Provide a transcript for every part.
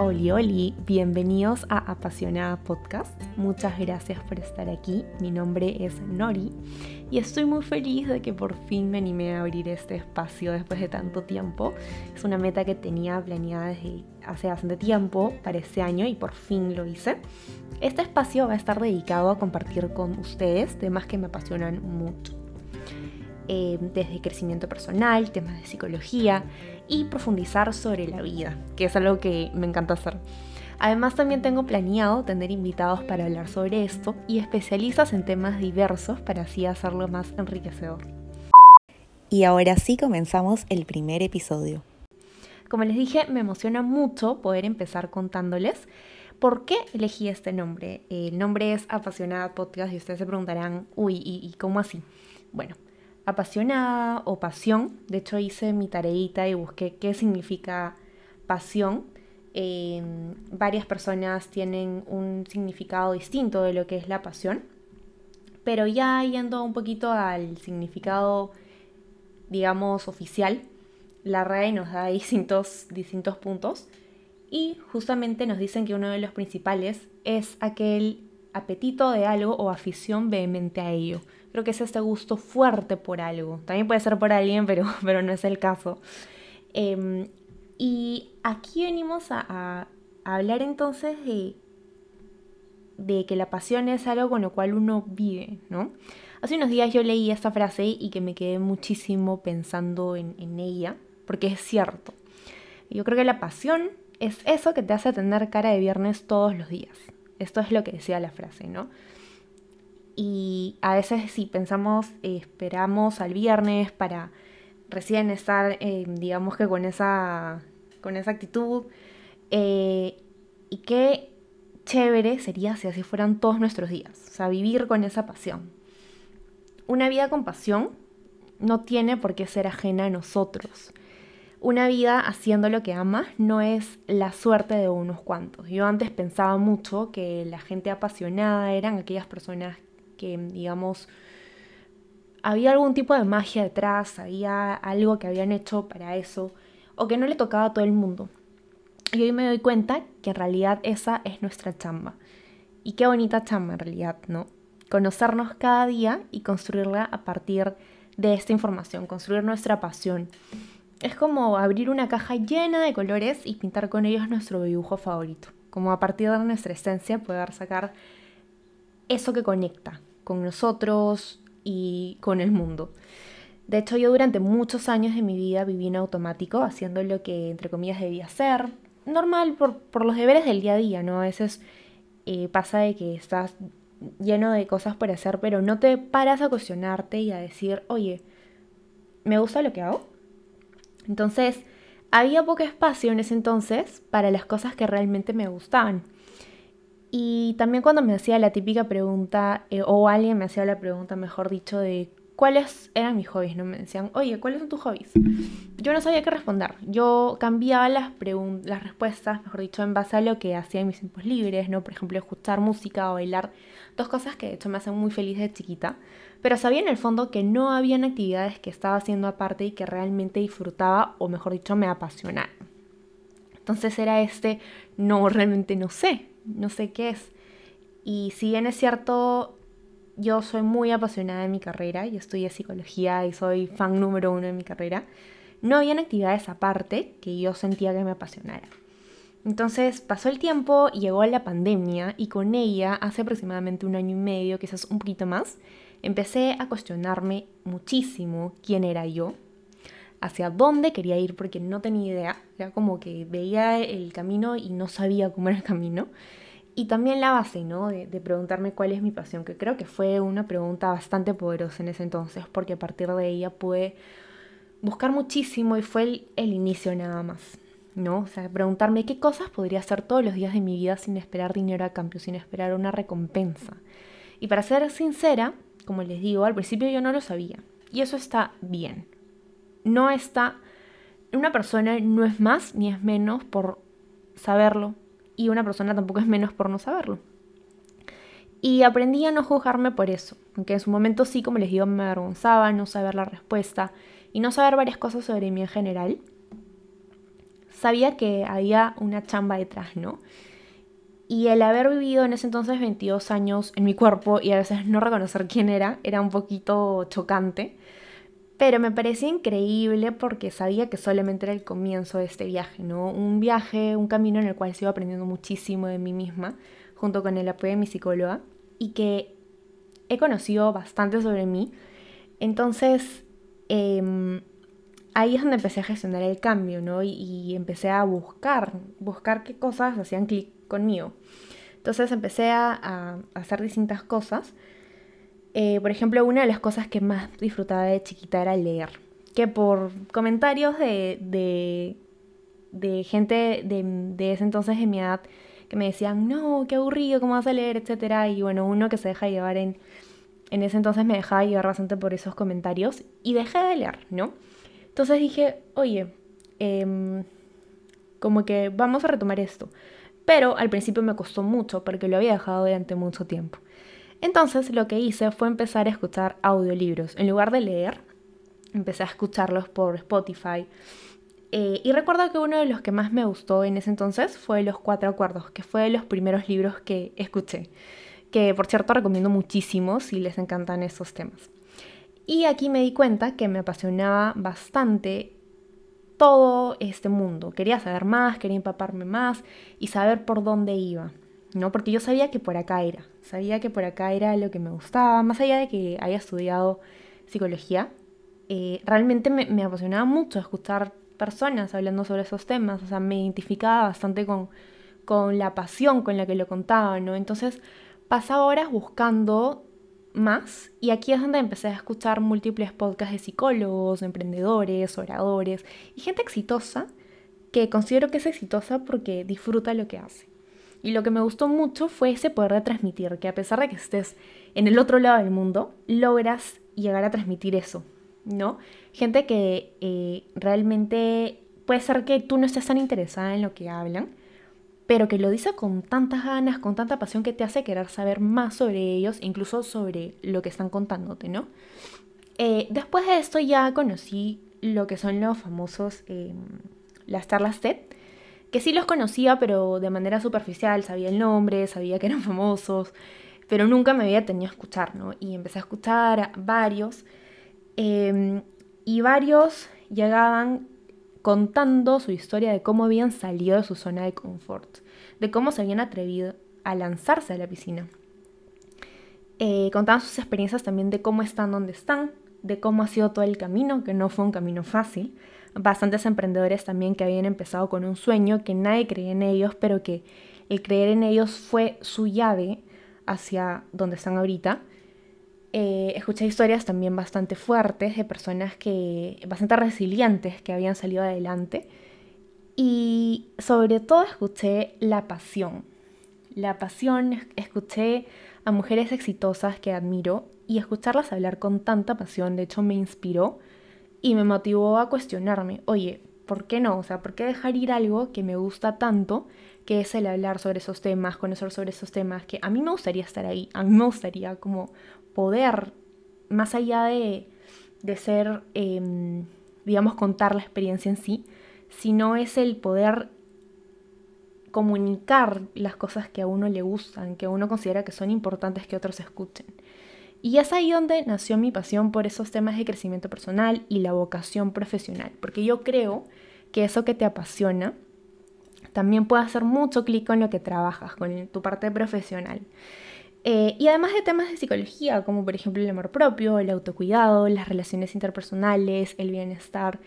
Oli, oli, bienvenidos a Apasionada Podcast. Muchas gracias por estar aquí. Mi nombre es Nori y estoy muy feliz de que por fin me animé a abrir este espacio después de tanto tiempo. Es una meta que tenía planeada desde hace bastante tiempo para este año y por fin lo hice. Este espacio va a estar dedicado a compartir con ustedes temas que me apasionan mucho. Eh, desde crecimiento personal, temas de psicología y profundizar sobre la vida, que es algo que me encanta hacer. Además también tengo planeado tener invitados para hablar sobre esto y especialistas en temas diversos para así hacerlo más enriquecedor. Y ahora sí comenzamos el primer episodio. Como les dije, me emociona mucho poder empezar contándoles por qué elegí este nombre. El nombre es Apasionada Podcast y ustedes se preguntarán, uy, ¿y, y cómo así? Bueno, apasionada o pasión. De hecho, hice mi tareita y busqué qué significa pasión. Em, varias personas tienen un significado distinto de lo que es la pasión. Pero ya yendo un poquito al significado, digamos, oficial, la RAE nos da distintos, distintos puntos. Y justamente nos dicen que uno de los principales es aquel apetito de algo o afición vehemente a ello. Creo que es este gusto fuerte por algo. También puede ser por alguien, pero, pero no es el caso. Em, y aquí venimos a, hablar entonces de, de que la pasión es algo con lo cual uno vive, ¿no? Hace unos días yo leí esta frase y que me quedé muchísimo pensando en, en ella, porque es cierto. Yo creo que la pasión es eso que te hace tener cara de viernes todos los días. Esto es lo que decía la frase, ¿no? Y a veces si pensamos, esperamos al viernes para recién estar, eh, digamos que con esa, con esa actitud. Eh, y qué chévere sería si así fueran todos nuestros días, o sea, vivir con esa pasión. Una vida con pasión no tiene por qué ser ajena a nosotros. Una vida haciendo lo que amas no es la suerte de unos cuantos. Yo antes pensaba mucho que la gente apasionada eran aquellas personas que, digamos, había algún tipo de magia detrás, había algo que habían hecho para eso, o que no le tocaba a todo el mundo. Y hoy me doy cuenta que en realidad esa es nuestra chamba. Y qué bonita chamba en realidad, ¿no? Conocernos cada día y construirla a partir de esta información, construir nuestra pasión es como abrir una caja llena de colores y pintar con ellos nuestro dibujo favorito. Como a partir de nuestra esencia poder sacar eso que conecta con nosotros y con el mundo. De hecho, yo durante muchos años de mi vida viví en automático, haciendo lo que, entre comillas, debía hacer. Normal por, los deberes del día a día, ¿no? A veces eh, pasa de que estás lleno de cosas por hacer, pero no te paras a cuestionarte y a decir, oye, ¿me gusta lo que hago? Entonces, había poco espacio en ese entonces para las cosas que realmente me gustaban. Y también cuando me hacía la típica pregunta, eh, o alguien me hacía la pregunta, mejor dicho, de cuáles eran mis hobbies, ¿no? Me decían, oye, ¿cuáles son tus hobbies? Yo no sabía qué responder. Yo cambiaba las, las respuestas, mejor dicho, en base a lo que hacía en mis tiempos libres, ¿no? Por ejemplo, escuchar música o bailar. Dos cosas que de hecho me hacen muy feliz de chiquita pero sabía en el fondo que no habían actividades que estaba haciendo aparte y que realmente disfrutaba, o mejor dicho, me apasionaban. Entonces era este, no, realmente no sé, no sé qué es. Y si bien es cierto, yo soy muy apasionada de mi carrera, yo estudié psicología y soy fan número uno de mi carrera, no habían actividades aparte que yo sentía que me apasionaran. Entonces pasó el tiempo, llegó la pandemia y con ella, hace aproximadamente un año y medio, quizás un poquito más, empecé a cuestionarme muchísimo quién era yo, hacia dónde quería ir porque no tenía idea, era como que veía el camino y no sabía cómo era el camino. Y también la base, ¿no? De, preguntarme cuál es mi pasión, que creo que fue una pregunta bastante poderosa en ese entonces, porque a partir de ella pude buscar muchísimo y fue el, el inicio nada más, ¿no? O sea, preguntarme qué cosas podría hacer todos los días de mi vida sin esperar dinero a cambio, sin esperar una recompensa. Y para ser sincera, como les digo, al principio yo no lo sabía. Y eso está bien. No está... Una persona no es más ni es menos por saberlo. Y una persona tampoco es menos por no saberlo. Y aprendí a no juzgarme por eso. Aunque en su momento sí, como les digo, me avergonzaba no saber la respuesta y no saber varias cosas sobre mí en general. sabía que había una chamba detrás, ¿no? Y el haber vivido en ese entonces 22 años en mi cuerpo y a veces no reconocer quién era, era un poquito chocante. Pero me parecía increíble porque sabía que solamente era el comienzo de este viaje, ¿no? Un viaje, un camino en el cual sigo aprendiendo muchísimo de mí misma, junto con el apoyo de mi psicóloga, y que he conocido bastante sobre mí. Entonces, em, ahí es donde empecé a gestionar el cambio, ¿no? Y, empecé a buscar, buscar qué cosas hacían clic conmigo. Entonces empecé a hacer distintas cosas eh, por ejemplo, una de las cosas que más disfrutaba de chiquita era leer. Que por comentarios de, de, gente de, ese entonces de mi edad que me decían, no, qué aburrido, ¿cómo vas a leer? etcétera. Y bueno, uno que se deja llevar en, en ese entonces me dejaba llevar bastante por esos comentarios y dejé de leer, ¿no? Entonces dije, oye, em, como que vamos a retomar esto. Pero al principio me costó mucho porque lo había dejado durante mucho tiempo. Entonces lo que hice fue empezar a escuchar audiolibros. En lugar de leer, empecé a escucharlos por Spotify. Eh, y recuerdo que uno de los que más me gustó en ese entonces fue Los Cuatro Acuerdos, que fue de los primeros libros que escuché. Que por cierto recomiendo muchísimo si les encantan esos temas. Y aquí me di cuenta que me apasionaba bastante todo este mundo. Quería saber más, quería empaparme más y saber por dónde iba. ¿No? Porque yo sabía que por acá era, sabía que por acá era lo que me gustaba, más allá de que haya estudiado psicología, eh, realmente me, apasionaba mucho escuchar personas hablando sobre esos temas, o sea, me identificaba bastante con, con la pasión con la que lo contaban, ¿no? Entonces pasaba horas buscando más y aquí es donde empecé a escuchar múltiples podcasts de psicólogos, emprendedores, oradores y gente exitosa que considero que es exitosa porque disfruta lo que hace. Y lo que me gustó mucho fue ese poder de transmitir, que a pesar de que estés en el otro lado del mundo, logras llegar a transmitir eso, ¿no? Gente que eh, realmente puede ser que tú no estés tan interesada en lo que hablan, pero que lo dice con tantas ganas, con tanta pasión que te hace querer saber más sobre ellos, incluso sobre lo que están contándote, ¿no? Eh, después de esto ya conocí lo que son los famosos, em, las charlas TED, que sí los conocía, pero de manera superficial, sabía el nombre, sabía que eran famosos, pero nunca me había tenido a escuchar, ¿no? Y empecé a escuchar a varios, em, y varios llegaban contando su historia de cómo habían salido de su zona de confort, de cómo se habían atrevido a lanzarse a la piscina. Eh, contaban sus experiencias también de cómo están donde están, de cómo ha sido todo el camino, que no fue un camino fácil, bastantes emprendedores también que habían empezado con un sueño, que nadie creía en ellos, pero que el creer en ellos fue su llave hacia donde están ahorita. Eh, escuché historias también bastante fuertes de personas que, bastante resilientes, que habían salido adelante. Y sobre todo escuché la pasión. La pasión, escuché a mujeres exitosas que admiro y escucharlas hablar con tanta pasión, de hecho me inspiró y me motivó a cuestionarme, oye, ¿por qué no? O sea, ¿por qué dejar ir algo que me gusta tanto, que es el hablar sobre esos temas, conocer sobre esos temas, que a mí me gustaría estar ahí, a mí me gustaría como poder, más allá de, de ser, em, digamos, contar la experiencia en sí, sino es el poder comunicar las cosas que a uno le gustan, que uno considera que son importantes que otros escuchen. Y es ahí donde nació mi pasión por esos temas de crecimiento personal y la vocación profesional, porque yo creo que eso que te apasiona también puede hacer mucho clic con lo que trabajas, con tu parte profesional. Eh, y además de temas de psicología, como por ejemplo el amor propio, el autocuidado, las relaciones interpersonales, el bienestar,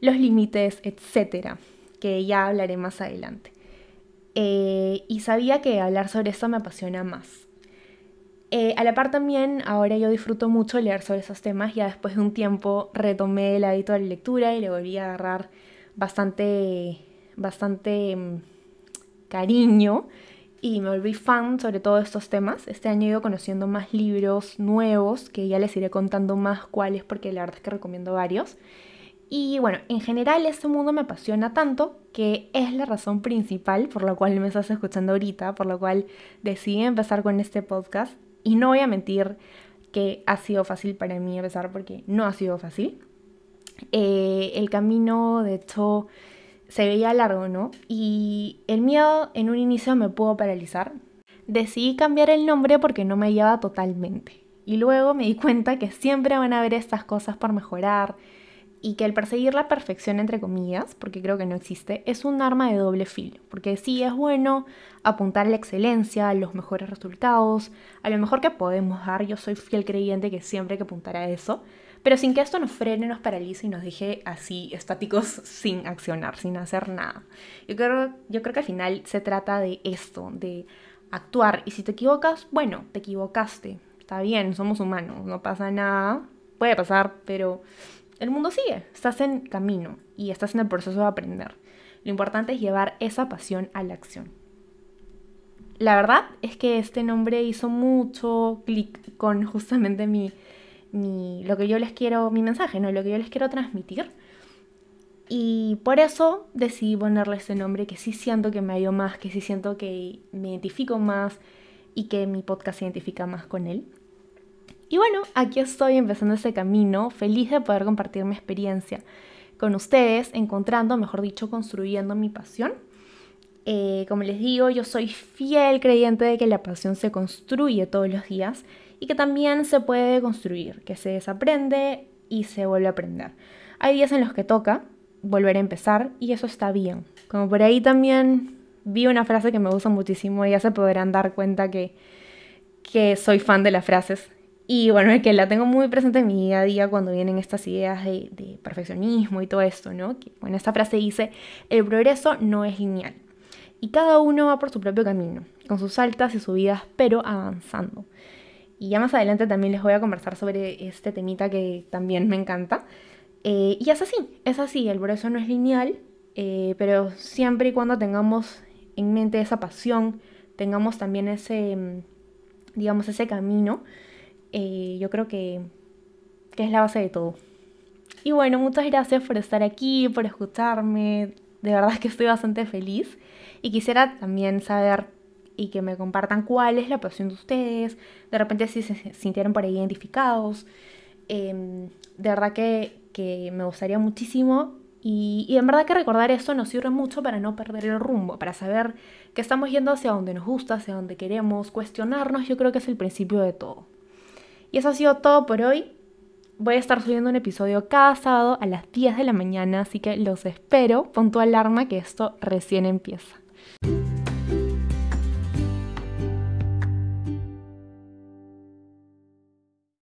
los límites, etcétera, que ya hablaré más adelante. Eh, y sabía que hablar sobre eso me apasiona más. Eh, a la par también, ahora yo disfruto mucho leer sobre esos temas, ya después de un tiempo retomé el hábito de la lectura y le volví a agarrar bastante, bastante mm, cariño y me volví fan sobre todo estos temas. Este año he ido conociendo más libros nuevos que ya les iré contando más cuáles porque la verdad es que recomiendo varios. Y bueno, en general este mundo me apasiona tanto que es la razón principal por la cual me estás escuchando ahorita, por la cual decidí empezar con este podcast y no voy a mentir que ha sido fácil para mí empezar porque no ha sido fácil. Eh, el camino, de hecho, se veía largo, ¿no? Y el miedo en un inicio me pudo paralizar. Decidí cambiar el nombre porque no me llevaba totalmente. Y luego me di cuenta que siempre van a haber estas cosas por mejorar y que el perseguir la perfección, entre comillas, porque creo que no existe, es un arma de doble filo. Porque sí es bueno apuntar a la excelencia, a los mejores resultados, a lo mejor que podemos dar. Yo soy fiel creyente que siempre hay que apuntar a eso pero sin que esto nos frene, nos paralice y nos deje así estáticos sin accionar, sin hacer nada. Yo creo, yo creo que al final se trata de esto, de actuar. Y si te equivocas, bueno, te equivocaste. Está bien, somos humanos, no pasa nada. Puede pasar, pero el mundo sigue. Estás en camino y estás en el proceso de aprender. Lo importante es llevar esa pasión a la acción. La verdad es que este nombre hizo mucho clic con justamente mi lo que yo les quiero, mi mensaje, ¿no? Lo que yo les quiero transmitir. Y por eso decidí ponerle ese nombre que sí siento que me ayudó más, que sí siento que me identifico más y que mi podcast se identifica más con él. Y bueno, aquí estoy empezando ese camino, feliz de poder compartir mi experiencia con ustedes, encontrando, mejor dicho, construyendo mi pasión. Eh, como les digo, yo soy fiel creyente de que la pasión se construye todos los días y que también se puede construir, que se desaprende y se vuelve a aprender. Hay días en los que toca volver a empezar y eso está bien. Como por ahí también vi una frase que me gusta muchísimo y ya se podrán dar cuenta que, que soy fan de las frases. Y bueno, es que la tengo muy presente en mi día a día cuando vienen estas ideas de, de perfeccionismo y todo esto, ¿no? Que, bueno, esta frase dice, el progreso no es lineal. Y cada uno va por su propio camino, con sus altas y subidas, pero avanzando. Y ya más adelante también les voy a conversar sobre este temita que también me encanta. Eh, y es así, es así, el progreso no es lineal, eh, pero siempre y cuando tengamos en mente esa pasión, tengamos también ese, mm, digamos, ese camino, eh, yo creo que, que es la base de todo. Y bueno, muchas gracias por estar aquí, por escucharme. De verdad que estoy bastante feliz. Y quisiera también saber y que me compartan cuál es la pasión de ustedes, de repente si se sintieron por ahí identificados. Em, de verdad que, que, me gustaría muchísimo y, y, en verdad que recordar esto nos sirve mucho para no perder el rumbo, para saber que estamos yendo hacia donde nos gusta, hacia donde queremos, cuestionarnos, yo creo que es el principio de todo. Y eso ha sido todo por hoy. Voy a estar subiendo un episodio cada sábado a las 10 de la mañana, así que los espero. Pon tu alarma que esto recién empieza.